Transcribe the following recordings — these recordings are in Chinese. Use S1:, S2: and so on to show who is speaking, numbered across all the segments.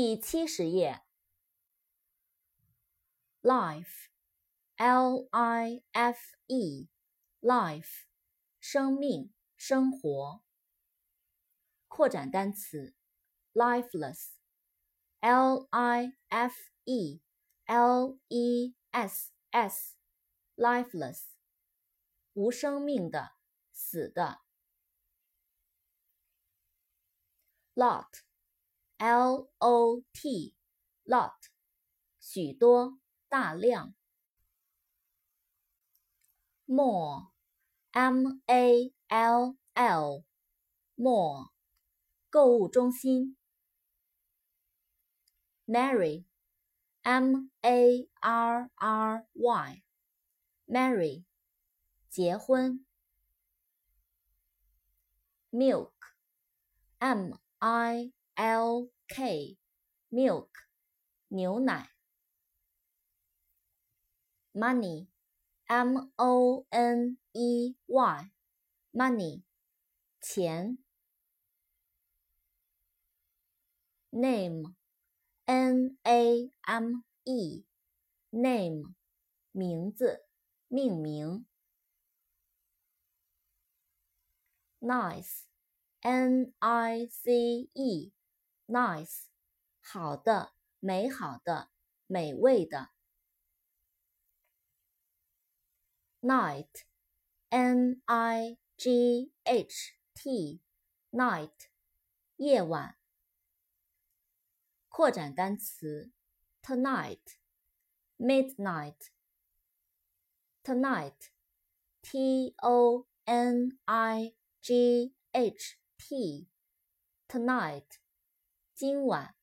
S1: 第七十页。life，L-I-F-E，life，生命、生活。扩展单词，lifeless，l i f e，l e s s，lifeless，无生命的，死的。lot l o t lot 许多。大量，mall，m a l l，mall，购物中心。marry，m a r r y，marry，结婚。milk，m i l k，milk，牛奶。money, m o n e y, money, 钱。name, n a m e, name, 名字，命名。nice, n i c e, nice, 好的，美好的，美味的。night, n i g h t, night, 夜晚。扩展单词：tonight, midnight, tonight, t o n i g h t, tonight, 今晚。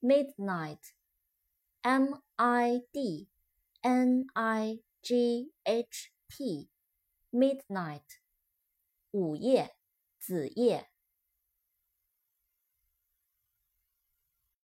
S1: midnight, m i d N I G H T midnight 午夜子夜